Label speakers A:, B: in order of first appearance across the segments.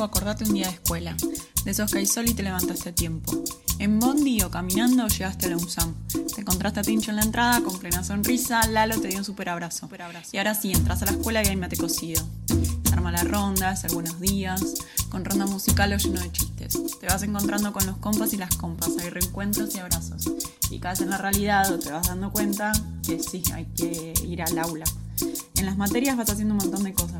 A: o acordate un día de escuela, de esos que hay sol y te levantaste a tiempo. En Bondi o caminando llegaste a la UNSAM. Te encontraste a Tincho en la entrada con plena sonrisa, Lalo te dio un super abrazo. Y ahora sí, entras a la escuela y hay mate cocido. Se arma la ronda, hacer buenos días, con ronda musical o lleno de chistes. Te vas encontrando con los compas y las compas, hay reencuentros y abrazos. Y caes en la realidad o te vas dando cuenta que sí, hay que ir al aula. En las materias vas haciendo un montón de cosas.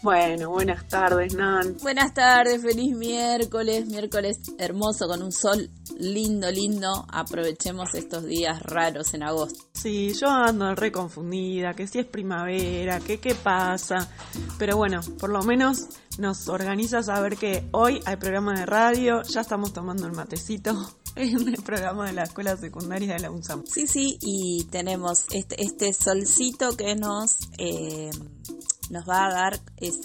B: Bueno, buenas tardes, Nan.
C: Buenas tardes, feliz miércoles, miércoles hermoso con un sol lindo, lindo. Aprovechemos estos días raros en agosto.
B: Sí, yo ando re confundida, que si es primavera, que qué pasa. Pero bueno, por lo menos nos organiza saber que hoy hay programa de radio, ya estamos tomando el matecito en el programa de la escuela secundaria de la UNSAM.
C: Sí, sí, y tenemos este, este solcito que nos... Eh, nos va a dar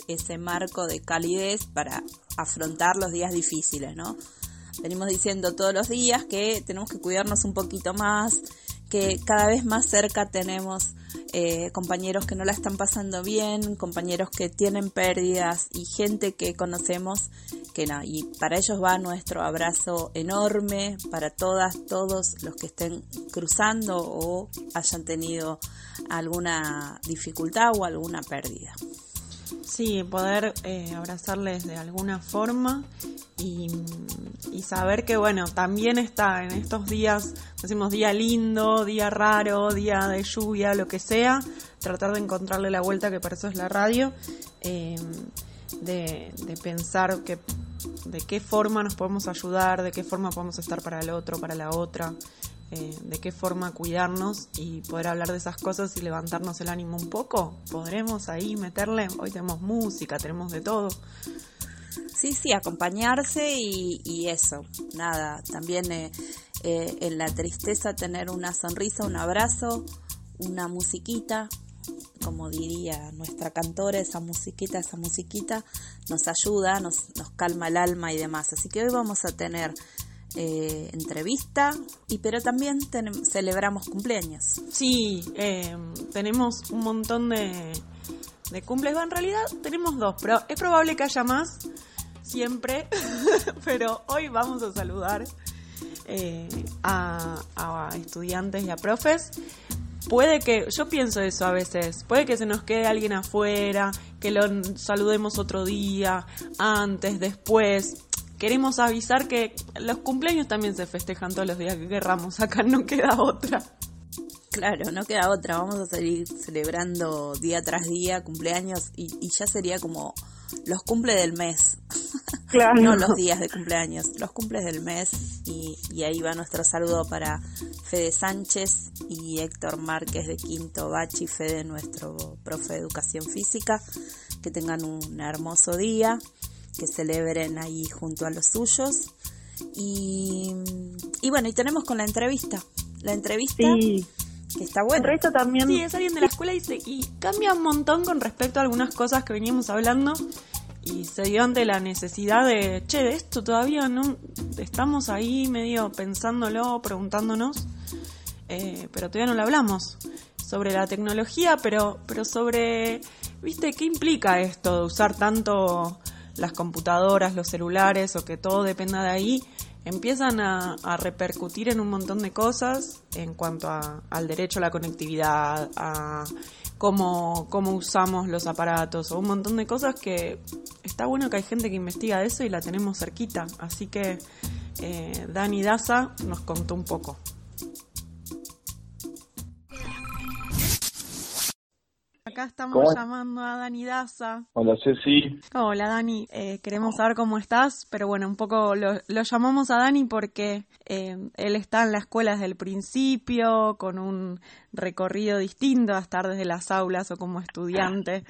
C: ese marco de calidez para afrontar los días difíciles, ¿no? Venimos diciendo todos los días que tenemos que cuidarnos un poquito más, que cada vez más cerca tenemos eh, compañeros que no la están pasando bien, compañeros que tienen pérdidas y gente que conocemos que no. Y para ellos va nuestro abrazo enorme, para todas, todos los que estén cruzando o hayan tenido alguna dificultad o alguna pérdida.
B: Sí, poder eh, abrazarles de alguna forma y, saber que, bueno, también está en estos días, decimos día lindo, día raro, día de lluvia, lo que sea, tratar de encontrarle la vuelta, que para eso es la radio, eh, de, de pensar que de qué forma nos podemos ayudar, de qué forma podemos estar para el otro, para la otra. Eh, de qué forma cuidarnos y poder hablar de esas cosas y levantarnos el ánimo un poco. Podremos ahí meterle, hoy tenemos música, tenemos de todo.
C: Sí, sí, acompañarse y, eso, nada, también eh, eh, en la tristeza tener una sonrisa, un abrazo, una musiquita, como diría nuestra cantora, esa musiquita, esa musiquita nos ayuda, nos, nos calma el alma y demás. Así que hoy vamos a tener eh, entrevista, y pero también celebramos cumpleaños.
B: Sí, eh, tenemos un montón de, de cumples. en realidad tenemos dos, pero es probable que haya más siempre. pero hoy vamos a saludar eh, a, a estudiantes y a profes puede que, yo pienso eso a veces, puede que se nos quede alguien afuera, que lo saludemos otro día, antes, después queremos avisar que los cumpleaños también se festejan todos los días que querramos, acá no queda otra.
C: Claro, no queda otra, vamos a seguir celebrando día tras día cumpleaños y, ya sería como los cumple del mes. Claro. no los días de cumpleaños, los cumples del mes y, y, ahí va nuestro saludo para Fede Sánchez y Héctor Márquez de Quinto Bachi, Fede, nuestro profe de educación física. Que tengan un hermoso día que celebren ahí junto a los suyos. Y, y bueno, y tenemos con la entrevista. La entrevista que está buena.
B: La también. Sí, es alguien de la escuela y, y cambia un montón con respecto a algunas cosas que veníamos hablando. Y se dio ante la necesidad de, che, de esto todavía no. Estamos ahí medio pensándolo, preguntándonos. Eh, pero todavía no lo hablamos sobre la tecnología, pero, pero sobre, ¿viste? ¿Qué implica esto de usar tanto las computadoras, los celulares o que todo dependa de ahí, empiezan a, repercutir en un montón de cosas en cuanto al derecho a la conectividad, a cómo, cómo usamos los aparatos o un montón de cosas que está bueno que hay gente que investiga eso y la tenemos cerquita. Así que eh, Dani Daza nos contó un poco. Acá estamos llamando a Dani Daza.
D: Hola Ceci.
B: Hola Dani, eh, queremos saber cómo estás, pero bueno, un poco lo, llamamos a Dani porque eh, él está en la escuela desde el principio, con un recorrido distinto a estar desde las aulas o como estudiante.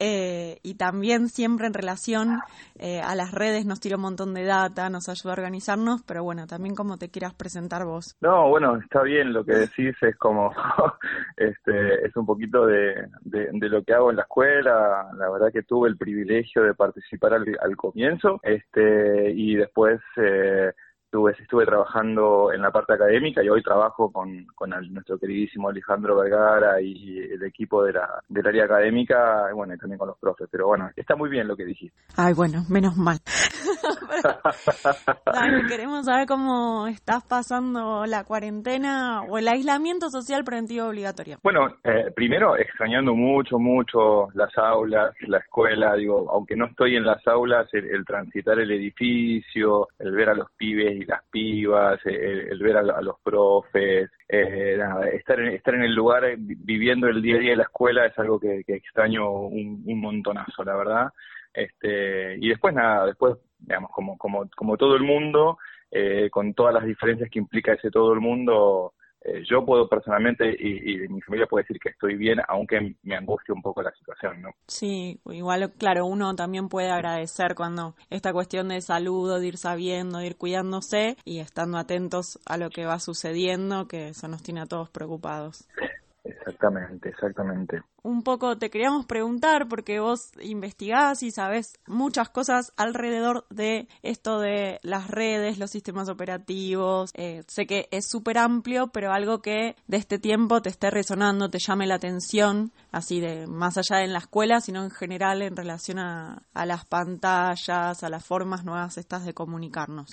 B: Eh, y también siempre en relación eh, a las redes nos tira un montón de data, nos ayuda a organizarnos, pero bueno, también como te quieras presentar vos.
D: No, bueno, está bien, lo que decís es como, este, es un poquito de, de, lo que hago en la escuela, la verdad que tuve el privilegio de participar al, al comienzo, este, y después... Eh, Estuve, estuve trabajando en la parte académica y hoy trabajo con, con nuestro queridísimo Alejandro Vergara y el equipo de la, del área académica, bueno, y también con los profes. Pero bueno, está muy bien lo que dijiste.
B: Ay, bueno, menos mal. queremos saber cómo estás pasando la cuarentena o el aislamiento social preventivo obligatorio.
D: Bueno, eh, primero extrañando mucho, mucho las aulas, la escuela, digo, aunque no estoy en las aulas, el transitar el edificio, el ver a los pibes las pibas, el, ver a, los profes, eh, estar, en, estar en el lugar eh, viviendo el día a día de la escuela es algo que, extraño un, montonazo, la verdad. Este, y después nada, después, digamos, como, como, como todo el mundo, eh, con todas las diferencias que implica ese todo el mundo, eh, yo puedo personalmente y, mi familia puede decir que estoy bien, aunque me angustia un poco la situación, ¿no?
B: Sí, igual, claro, uno también puede agradecer cuando esta cuestión de salud, de ir sabiendo, de ir cuidándose y estando atentos a lo que va sucediendo, que eso nos tiene a todos preocupados.
D: Exactamente, exactamente.
B: Un poco te queríamos preguntar, porque vos investigás y sabés muchas cosas alrededor de esto de las redes, los sistemas operativos. Eh, sé que es súper amplio, pero algo que de este tiempo te esté resonando, te llame la atención, así de más allá de en la escuela, sino en general en relación a, las pantallas, a las formas nuevas estas de comunicarnos.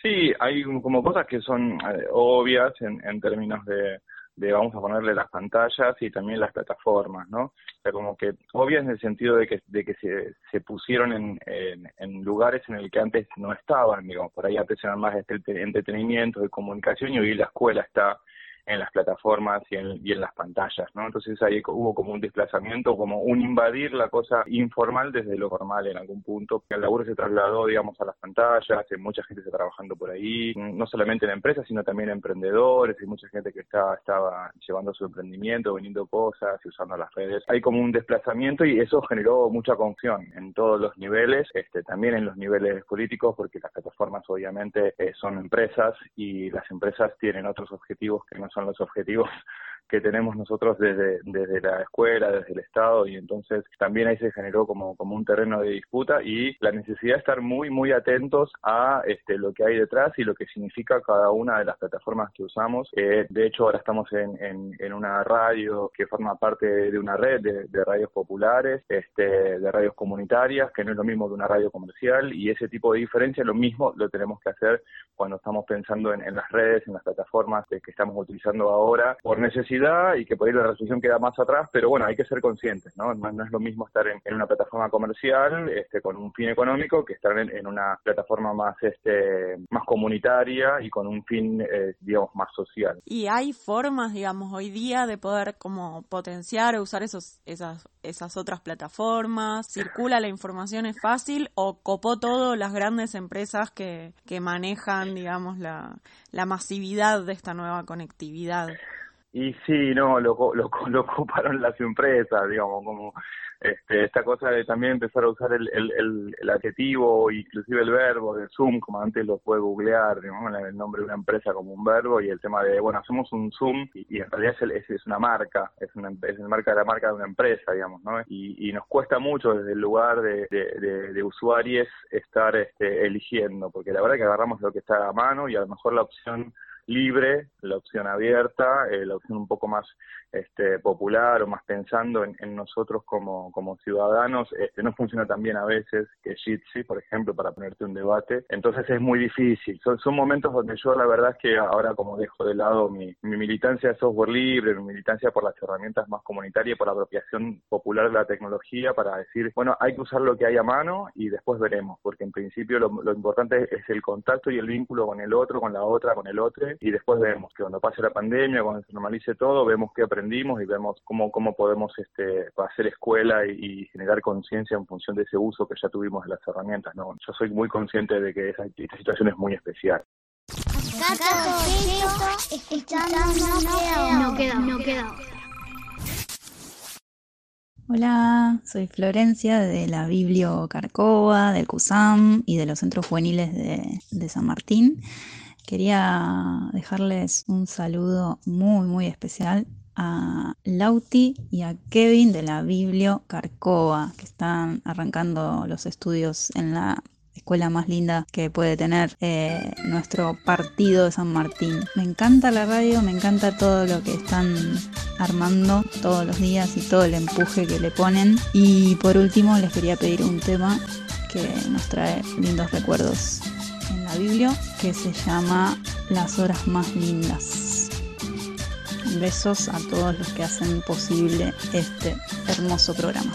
D: Sí, hay como cosas que son eh, obvias en términos de de vamos a ponerle las pantallas y también las plataformas, ¿no? O sea, como que obvias en el sentido de que, de que se, se pusieron en, en, lugares en el que antes no estaban, digamos, por ahí eran más de entretenimiento, de comunicación y hoy la escuela está en las plataformas y en, y en las pantallas, ¿no? Entonces ahí hubo como un desplazamiento, como un invadir la cosa informal desde lo formal en algún punto. El laburo se trasladó, digamos, a las pantallas, hay mucha gente está trabajando por ahí, no solamente en empresas, sino también emprendedores, hay mucha gente que estaba llevando su emprendimiento, vendiendo cosas y usando las redes. Hay como un desplazamiento y eso generó mucha confusión en todos los niveles, este, también en los niveles políticos, porque las plataformas obviamente eh, son empresas y las empresas tienen otros objetivos que no son los objetivos que tenemos nosotros desde, desde la escuela, desde el Estado, y entonces también ahí se generó como, como un terreno de disputa y la necesidad de estar muy, muy atentos a este, lo que hay detrás y lo que significa cada una de las plataformas que usamos. Eh, de hecho, ahora estamos en, en, una radio que forma parte de una red de, radios populares, este, de radios comunitarias, que no es lo mismo que una radio comercial, y ese tipo de diferencia, lo mismo lo tenemos que hacer cuando estamos pensando en, en las redes, en las plataformas que estamos utilizando ahora, por necesidad y que por ahí la resolución queda más atrás, pero bueno, hay que ser conscientes, ¿no? No, es lo mismo estar en, una plataforma comercial este, con un fin económico que estar en, una plataforma más, este, más comunitaria y con un fin, eh, digamos, más social.
B: Y hay formas, digamos, hoy día de poder como potenciar o usar esos, esas, esas otras plataformas, circula la información, es fácil o copó todo las grandes empresas que, que manejan, digamos, la, la masividad de esta nueva conectividad.
D: Y sí, no, lo, lo, lo ocuparon las empresas, digamos, como este, esta cosa de también empezar a usar el, el, el, adjetivo, inclusive el verbo de Zoom, como antes lo puede googlear, digamos, el nombre de una empresa como un verbo y el tema de, bueno, hacemos un Zoom y, en realidad es, es, una marca, es una es la marca de la marca de una empresa, digamos, ¿no? Y, y nos cuesta mucho desde el lugar de, de, de, usuarios estar este, eligiendo, porque la verdad que agarramos lo que está a mano y a lo mejor la opción libre, la opción abierta, eh, la opción un poco más este, popular o más pensando en, nosotros como, como ciudadanos, este, no funciona tan bien a veces que Jitsi, por ejemplo, para ponerte un debate. Entonces es muy difícil. Son, momentos donde yo la verdad es que ahora como dejo de lado mi, mi militancia de software libre, mi militancia por las herramientas más comunitarias, por la apropiación popular de la tecnología, para decir, bueno, hay que usar lo que hay a mano y después veremos, porque en principio lo, lo importante es el contacto y el vínculo con el otro, con la otra, con el otro, y después vemos que cuando pase la pandemia, cuando se normalice todo, vemos qué aprendimos y vemos cómo, cómo podemos este, hacer escuela y, generar conciencia en función de ese uso que ya tuvimos de las herramientas. ¿no? Yo soy muy consciente de que esta situación es muy especial.
E: Hola, soy Florencia de la Biblio Carcova, del CUSAM y de los centros juveniles de, de San Martín. Quería dejarles un saludo muy, muy especial a Lauti y a Kevin de la Biblio Carcova, que están arrancando los estudios en la escuela más linda que puede tener eh, nuestro partido de San Martín. Me encanta la radio, me encanta todo lo que están armando todos los días y todo el empuje que le ponen. Y por último les quería pedir un tema que nos trae lindos recuerdos Biblia que se llama Las horas más lindas. Besos a todos los que hacen posible este hermoso programa.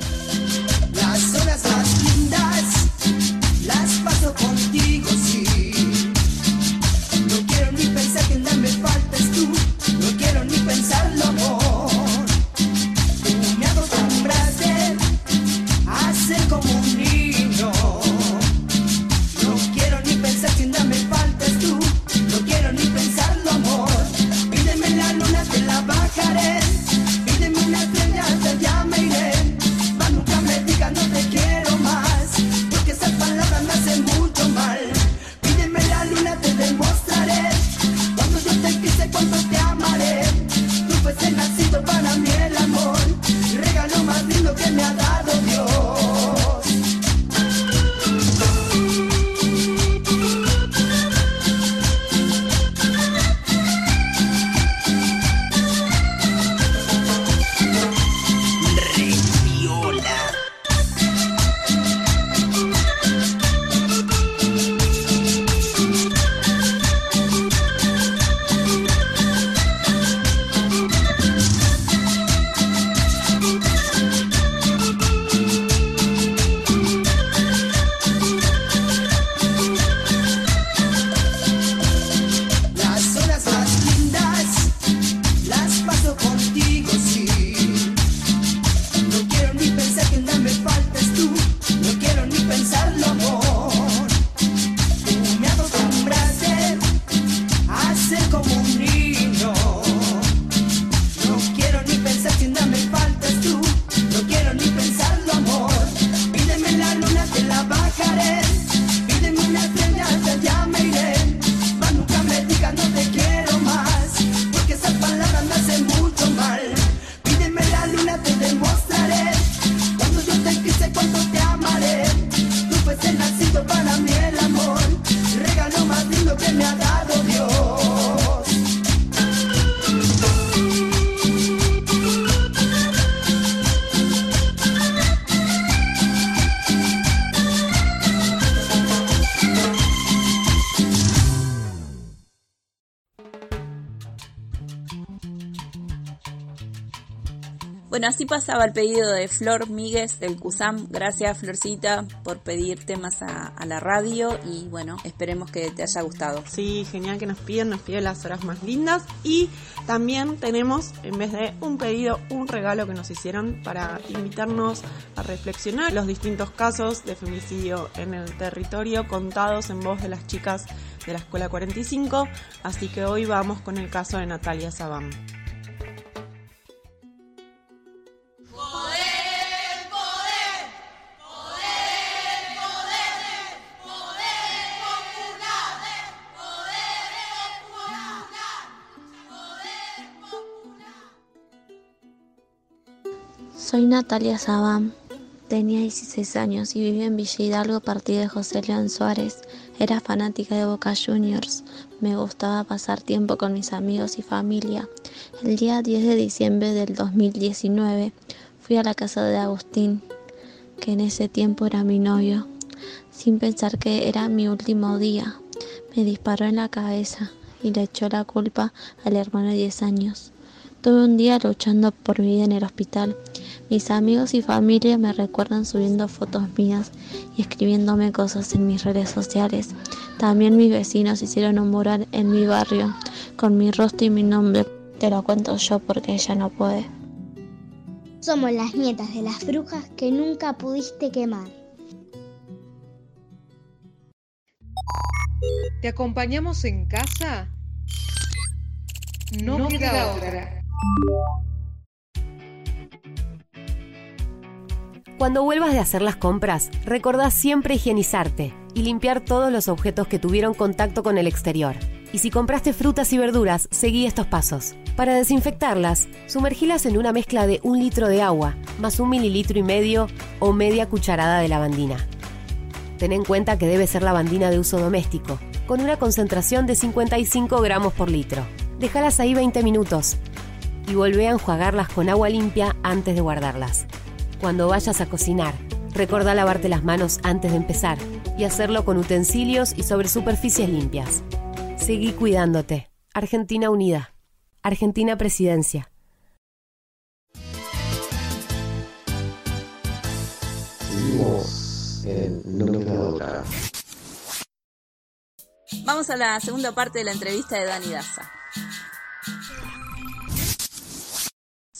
C: Pasaba el pedido de Flor Míguez del CUSAM. Gracias, Florcita, por pedir temas a, la radio y bueno, esperemos que te haya gustado.
B: Sí, genial que nos piden, nos piden las horas más lindas y también tenemos, en vez de un pedido, un regalo que nos hicieron para invitarnos a reflexionar los distintos casos de femicidio en el territorio contados en voz de las chicas de la Escuela 45. Así que hoy vamos con el caso de Natalia Sabán.
F: Soy Natalia Sabán, Tenía 16 años y vivía en Villa Hidalgo, partido de José León Suárez. Era fanática de Boca Juniors. Me gustaba pasar tiempo con mis amigos y familia. El día 10 de diciembre del 2019 fui a la casa de Agustín, que en ese tiempo era mi novio, sin pensar que era mi último día. Me disparó en la cabeza y le echó la culpa al hermano de 10 años. Tuve un día luchando por mi vida en el hospital. Mis amigos y familia me recuerdan subiendo fotos mías y escribiéndome cosas en mis redes sociales. También mis vecinos hicieron un mural en mi barrio con mi rostro y mi nombre. Te lo cuento yo porque ella no puede.
G: Somos las nietas de las brujas que nunca pudiste quemar.
H: ¿Te acompañamos en casa? No, queda, otra.
I: Cuando vuelvas de hacer las compras, recordá siempre higienizarte y limpiar todos los objetos que tuvieron contacto con el exterior. Y si compraste frutas y verduras, seguí estos pasos. Para desinfectarlas, sumergilas en una mezcla de un litro de agua, más un mililitro y medio o media cucharada de lavandina. Ten en cuenta que debe ser lavandina de uso doméstico, con una concentración de 55 gramos por litro. Déjalas ahí 20 minutos y volvé a enjuagarlas con agua limpia antes de guardarlas. Cuando vayas a cocinar, recuerda lavarte las manos antes de empezar y hacerlo con utensilios y sobre superficies limpias. Seguí cuidándote. Argentina Unida. Argentina Presidencia.
J: Seguimos en.
C: Vamos a la segunda parte de la entrevista de Dani Daza.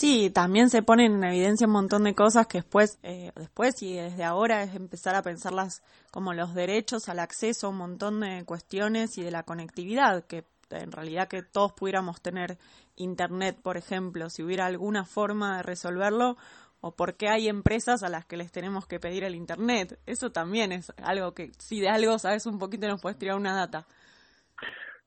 B: Sí, también se ponen en evidencia un montón de cosas que después, eh, después y desde ahora es empezar a pensarlas como los derechos al acceso un montón de cuestiones y de la conectividad, que en realidad que todos pudiéramos tener internet, por ejemplo, si hubiera alguna forma de resolverlo, o por qué hay empresas a las que les tenemos que pedir el internet. Eso también es algo que, si de algo sabes un poquito, nos puedes tirar una data.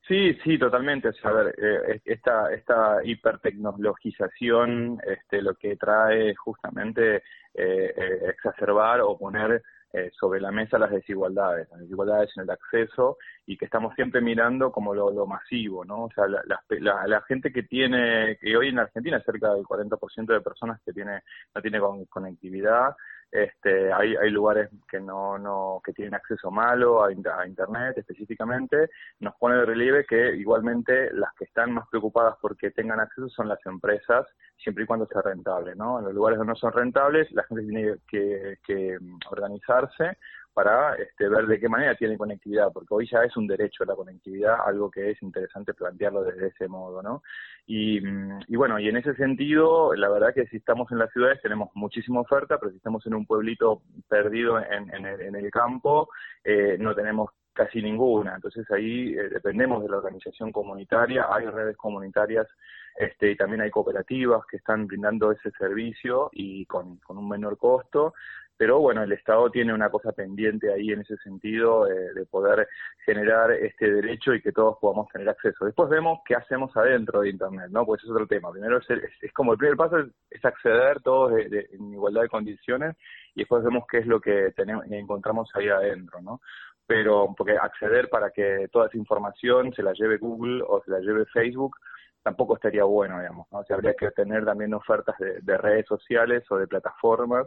D: Sí, sí, totalmente. O sea, a ver, eh, esta, esta hipertecnologización este, lo que trae justamente eh, eh, exacerbar o poner eh, sobre la mesa las desigualdades, las desigualdades en el acceso y que estamos siempre mirando como lo, lo masivo, ¿no? O sea, la, la, la, gente que tiene, que hoy en Argentina cerca del 40% de personas que tiene no tiene conectividad, este, hay, hay lugares que no, no, que tienen acceso malo a, internet específicamente, nos pone de relieve que igualmente las que están más preocupadas porque tengan acceso son las empresas, siempre y cuando sea rentable, ¿no? En los lugares donde no son rentables, la gente tiene que, que organizarse para este, ver de qué manera tiene conectividad, porque hoy ya es un derecho la conectividad, algo que es interesante plantearlo desde ese modo, ¿no? Y, mm, y bueno, y en ese sentido, la verdad que si estamos en las ciudades tenemos muchísima oferta, pero si estamos en un pueblito perdido en, en, el, en el campo, eh, no tenemos casi ninguna. Entonces ahí eh, dependemos de la organización comunitaria, hay redes comunitarias este, y también hay cooperativas que están brindando ese servicio y con un menor costo pero bueno, el Estado tiene una cosa pendiente ahí en ese sentido eh, de poder generar este derecho y que todos podamos tener acceso. Después vemos qué hacemos adentro de Internet, ¿no? Pues es otro tema. Primero es, es, como el primer paso es, acceder todos de, en igualdad de condiciones y después vemos qué es lo que tenemos, encontramos ahí adentro, ¿no? Pero porque acceder para que toda esa información se la lleve Google o se la lleve Facebook tampoco estaría bueno, digamos, ¿no? O habría que tener también ofertas de, de redes sociales o de plataformas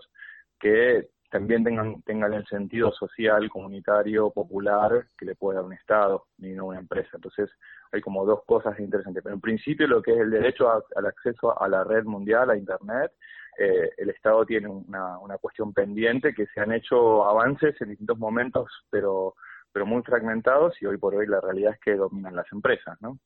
D: que también tengan, tengan el sentido social, comunitario, popular que le puede dar un Estado y no una empresa. Entonces hay como dos cosas interesantes. Pero en principio lo que es el derecho al acceso a la red mundial, a Internet, eh, el Estado tiene una, una cuestión pendiente que se han hecho avances en distintos momentos, pero, pero muy fragmentados y hoy por hoy la realidad es que dominan las empresas, ¿no?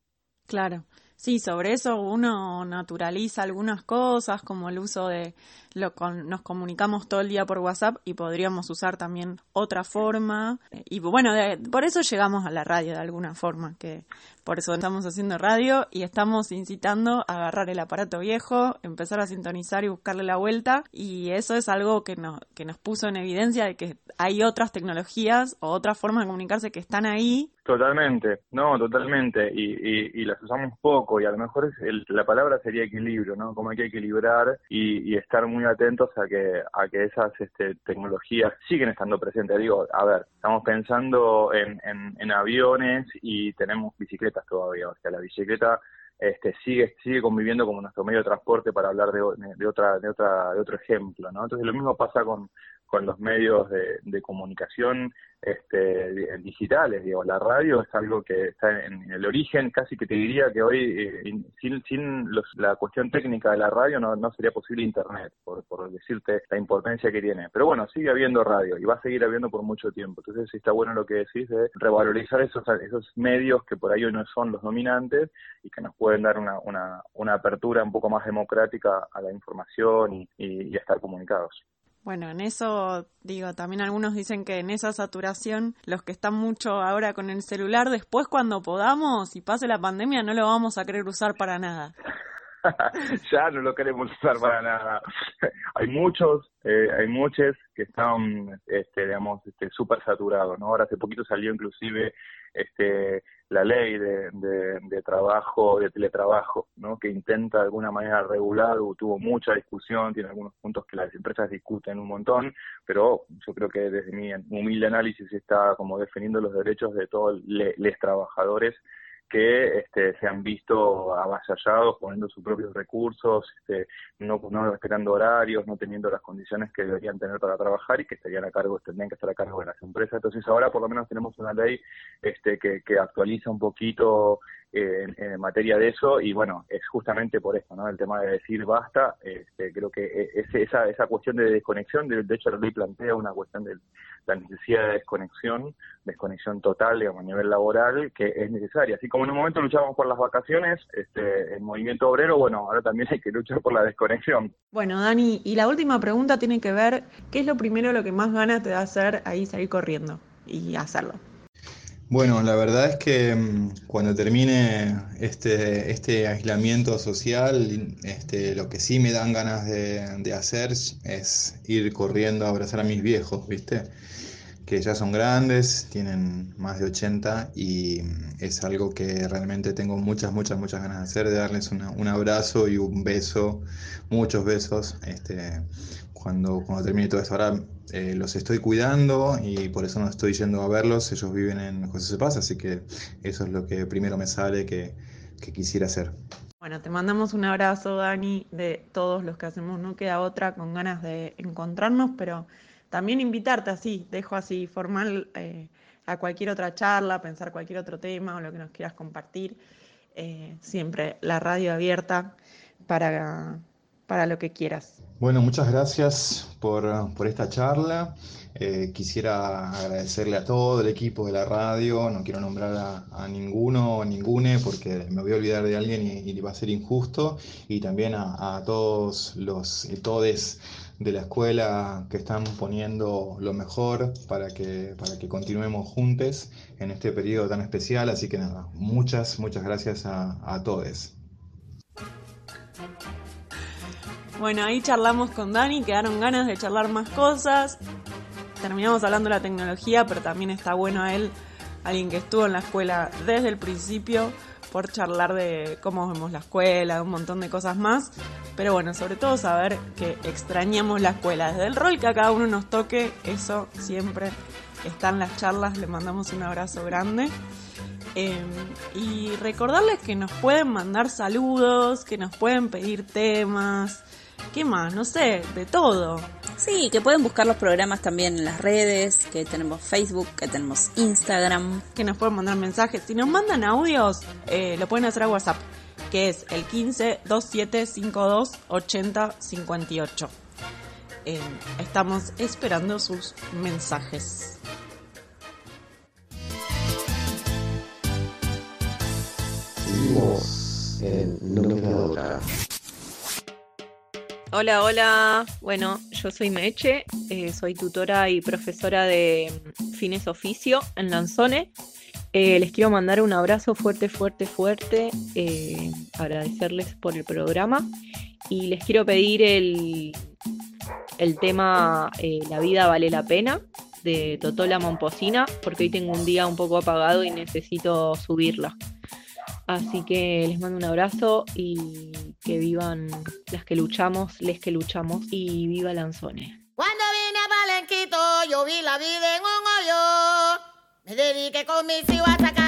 B: Claro. Sí, sobre eso uno naturaliza algunas cosas, como el uso de lo con, nos comunicamos todo el día por WhatsApp y podríamos usar también otra forma. Y bueno, por eso llegamos a la radio de alguna forma, que por eso estamos haciendo radio y estamos incitando a agarrar el aparato viejo, empezar a sintonizar y buscarle la vuelta. Y eso es algo que nos, que nos puso en evidencia de que hay otras tecnologías o otras formas de comunicarse que están ahí
D: Totalmente, no, totalmente, y, y, y, las usamos poco, y a lo mejor es el, la palabra sería equilibrio, ¿no? Como hay que equilibrar y, y estar muy atentos a que, a que esas este, tecnologías siguen estando presentes. Digo, a ver, estamos pensando en, en, aviones y tenemos bicicletas todavía, o sea, la bicicleta este, sigue sigue conviviendo como nuestro medio de transporte para hablar de, de otra de otra de otro ejemplo no entonces lo mismo pasa con con los medios de, comunicación este, digitales. Digo, la radio es algo que está en, el origen, casi que te diría que hoy, eh, sin, sin los, la cuestión técnica de la radio, no, no sería posible Internet, por, por decirte la importancia que tiene. Pero bueno, sigue habiendo radio y va a seguir habiendo por mucho tiempo. Entonces, sí está bueno lo que decís de revalorizar esos, esos medios que por ahí hoy no son los dominantes y que nos pueden dar una, una, una apertura un poco más democrática a la información y, y a estar comunicados.
B: Bueno, en eso digo, también algunos dicen que en esa saturación, los que están mucho ahora con el celular, después cuando podamos y pase la pandemia, no lo vamos a querer usar para nada.
D: ya no lo queremos usar para nada. hay muchos, eh, hay muchos que están, este, digamos, este, súper saturados, ¿no? Ahora hace poquito salió inclusive este, la ley de, de, de, trabajo, de teletrabajo, ¿no? que intenta de alguna manera regular, tuvo mucha discusión, tiene algunos puntos que las empresas discuten un montón, pero yo creo que desde mi humilde análisis está como defendiendo los derechos de todos los trabajadores que este, se han visto avasallados poniendo sus propios recursos, este, no, no respetando horarios, no teniendo las condiciones que deberían tener para trabajar y que estarían a cargo, tendrían que estar a cargo de las empresas. Entonces ahora por lo menos tenemos una ley este, que, que actualiza un poquito en, en, materia de eso y bueno, es justamente por esto, ¿no? El tema de decir basta, este, creo que es esa, esa cuestión de desconexión, de, de hecho la ley plantea una cuestión de la necesidad de desconexión, desconexión total, digamos, a nivel laboral, que es necesaria. Así como en un momento luchábamos por las vacaciones, este, el movimiento obrero, bueno, ahora también hay que luchar por la desconexión.
B: Bueno, Dani, y la última pregunta tiene que ver, ¿qué es lo primero lo que más ganas te da hacer ahí salir corriendo y hacerlo?
K: Bueno, la verdad es que cuando termine este, este aislamiento social, este, lo que sí me dan ganas de, de, hacer es ir corriendo a abrazar a mis viejos, ¿viste? Que ya son grandes, tienen más de 80 y es algo que realmente tengo muchas, muchas, muchas ganas de hacer, de darles un abrazo y un beso, muchos besos, este, cuando, cuando termine todo esto. Ahora eh, los estoy cuidando y por eso no estoy yendo a verlos. Ellos viven en José Cepaz, así que eso es lo que primero me sale que, que quisiera hacer.
B: Bueno, te mandamos un abrazo, Dani, de todos los que hacemos No Queda Otra, con ganas de encontrarnos, pero también invitarte así, dejo así formal eh, a cualquier otra charla, pensar cualquier otro tema o lo que nos quieras compartir. Eh, siempre la radio abierta para para lo que quieras.
K: Bueno, muchas gracias por, por esta charla. Eh, quisiera agradecerle a todo el equipo de la radio, no quiero nombrar a, ninguno o ningune porque me voy a olvidar de alguien y, y va a ser injusto, y también a, a todos los todes de la escuela que están poniendo lo mejor para que, para que continuemos juntos en este periodo tan especial. Así que nada, muchas, muchas gracias a, a todos.
B: Bueno, ahí charlamos con Dani, quedaron ganas de charlar más cosas. Terminamos hablando de la tecnología, pero también está bueno a él, alguien que estuvo en la escuela desde el principio, por charlar de cómo vemos la escuela, de un montón de cosas más. Pero bueno, sobre todo saber que extrañamos la escuela. Desde el rol que a cada uno nos toque, eso siempre está en las charlas. Le mandamos un abrazo grande. Eh, y recordarles que nos pueden mandar saludos, que nos pueden pedir temas, ¿Qué más? No sé, de todo.
C: Sí, que pueden buscar los programas también en las redes, que tenemos Facebook, que tenemos Instagram.
B: Que nos pueden mandar mensajes. Si nos mandan audios, eh, lo pueden hacer a WhatsApp, que es el 15 27 52 80 58. Eh, estamos esperando sus mensajes.
J: Seguimos en No Me Queda Otra.
L: Hola, hola. Bueno, yo soy Meche, eh, soy tutora y profesora de mm, fines oficio en Lanzone. Eh, les quiero mandar un abrazo fuerte, fuerte, fuerte, eh, agradecerles por el programa y les quiero pedir el, el tema La vida vale la pena de Totola Momposina, porque hoy tengo un día un poco apagado y necesito subirla. Así que les mando un abrazo y que vivan las que luchamos, les que luchamos y viva Lanzone.
M: Cuando vine a Palenquito yo vi la vida en un hoyo. Me dediqué con mis hijos a sacar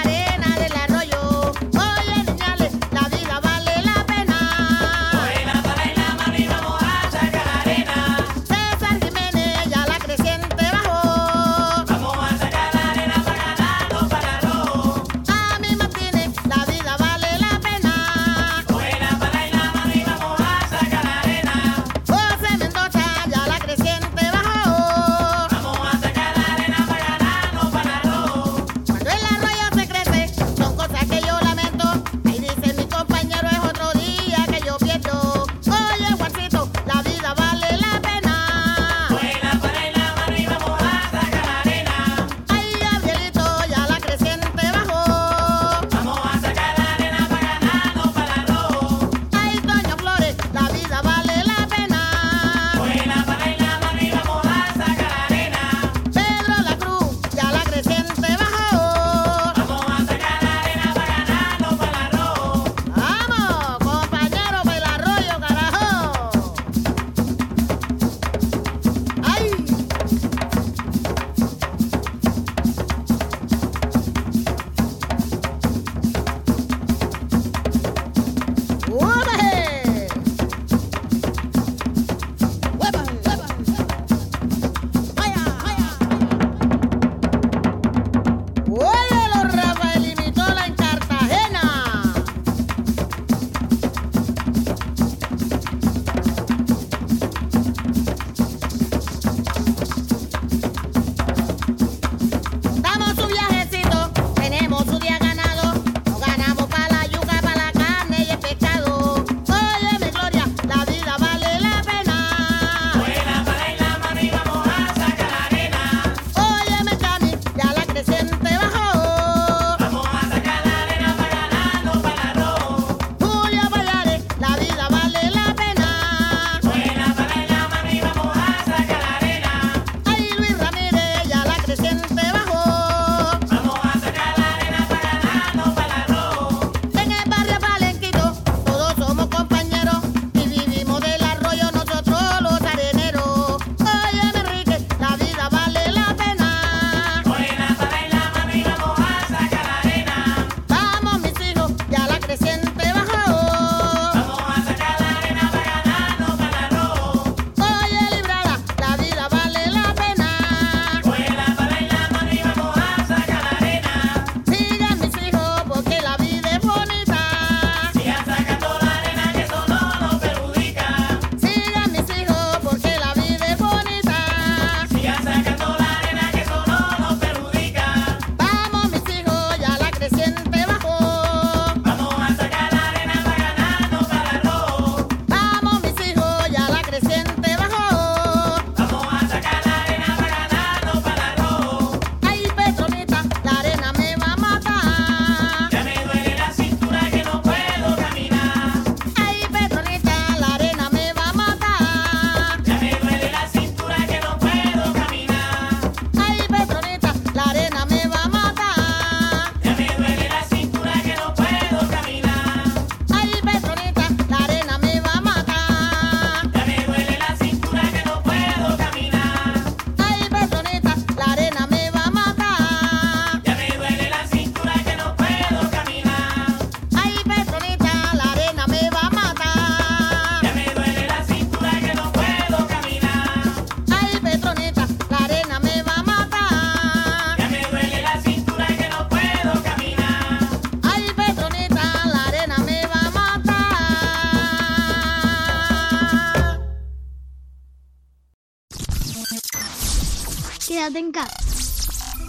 G: quédate en casa.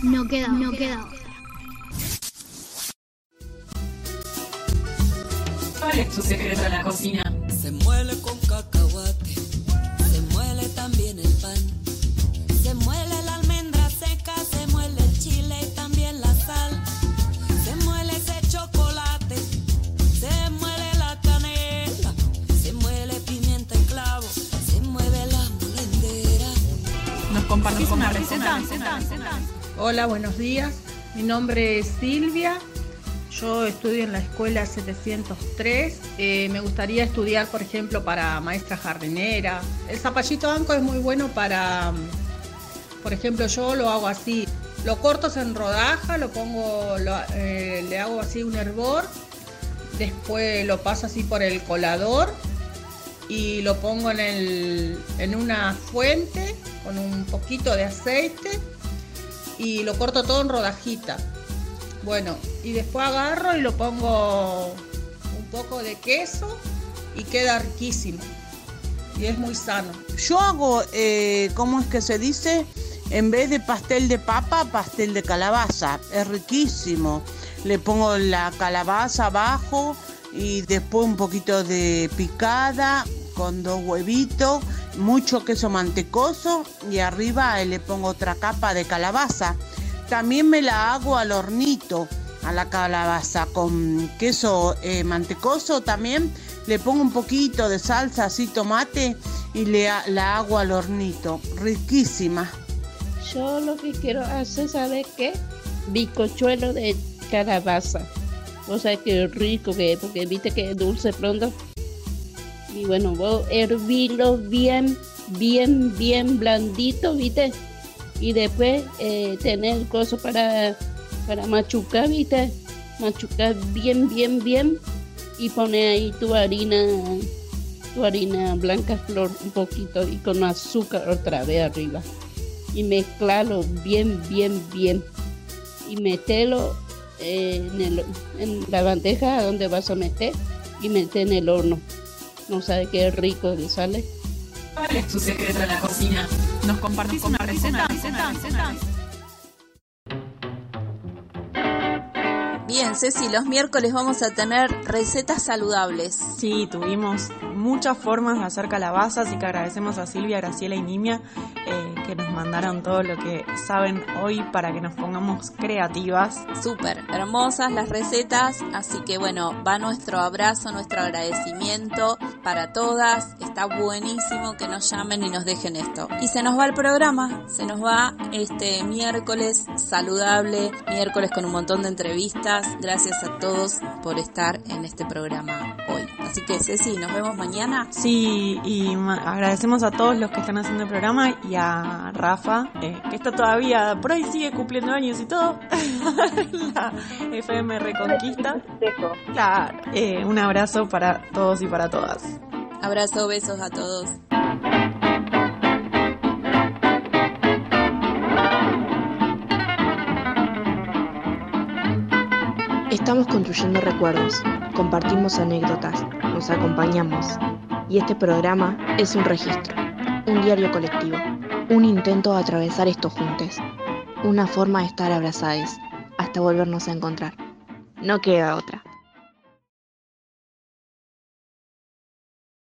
G: No queda, no queda.
A: ¿Cuál es tu secreto en la cocina?
N: Hola, buenos días. Mi nombre es Silvia. Yo estudio en la escuela 703. Eh, me gustaría estudiar, por ejemplo, para maestra jardinera. El zapallito anco es muy bueno para, mm, por ejemplo, yo lo hago así. Lo corto en rodaja, lo pongo, eh, le hago así un hervor. Después lo paso así por el colador y lo pongo en, el, en una fuente con un poquito de aceite y lo corto todo en rodajita. Bueno, y después agarro y lo pongo un poco de queso y queda riquísimo. Y es muy sano.
O: Yo hago, eh, ¿cómo es que se dice? En vez de pastel de papa, pastel de calabaza. Es riquísimo. Le pongo la calabaza abajo y después un poquito de picada con dos huevitos, mucho queso mantecoso y arriba le pongo otra capa de calabaza. También me la hago al hornito, a la calabaza, con queso eh, mantecoso también. Le pongo un poquito de salsa, así tomate, y le, la hago al hornito. Riquísima.
P: Yo lo que quiero hacer, ¿sabe qué? Bizcochuelo de calabaza. O sea, qué rico que es, porque viste que es dulce pronto. Y bueno, vos hervirlo bien, bien, bien blandito, ¿viste? Y después eh, tener el coso para, para machucar, ¿viste? Machucar bien, bien, bien. Y poner ahí tu harina, tu harina blanca flor un poquito y con azúcar otra vez arriba. Y mezclarlo bien, bien, bien. Y meterlo eh, en, el- la bandeja donde vas a meter y meter en el horno. No sabe qué rico le sale.
A: ¿Cuál es tu secreto en la cocina? ¿Nos compartís una receta?
C: Bien, Ceci, los miércoles vamos a tener recetas saludables.
B: Sí, tuvimos muchas formas de hacer calabaza, así que agradecemos a Silvia, Graciela y Nimia eh, que nos mandaron todo lo que saben hoy para que nos pongamos creativas.
C: Súper hermosas las recetas, así que bueno, va nuestro abrazo, nuestro agradecimiento para todas. Está buenísimo que nos llamen y nos dejen esto. Y se nos va el programa, se nos va este miércoles saludable, miércoles con un montón de entrevistas. Gracias a todos por estar en este programa hoy. Así que Ceci, nos vemos mañana.
B: Sí, y ma- agradecemos a todos los que están haciendo el programa y a Rafa, eh, que está todavía, por ahí sigue cumpliendo años y todo. La FM Reconquista. Claro, eh, un abrazo para todos y para todas.
C: Abrazo, besos a todos.
Q: Estamos construyendo recuerdos, compartimos anécdotas, nos acompañamos. Y este programa es un registro, un diario colectivo, un intento de atravesar esto juntos, una forma de estar abrazados hasta volvernos a encontrar. No queda otra.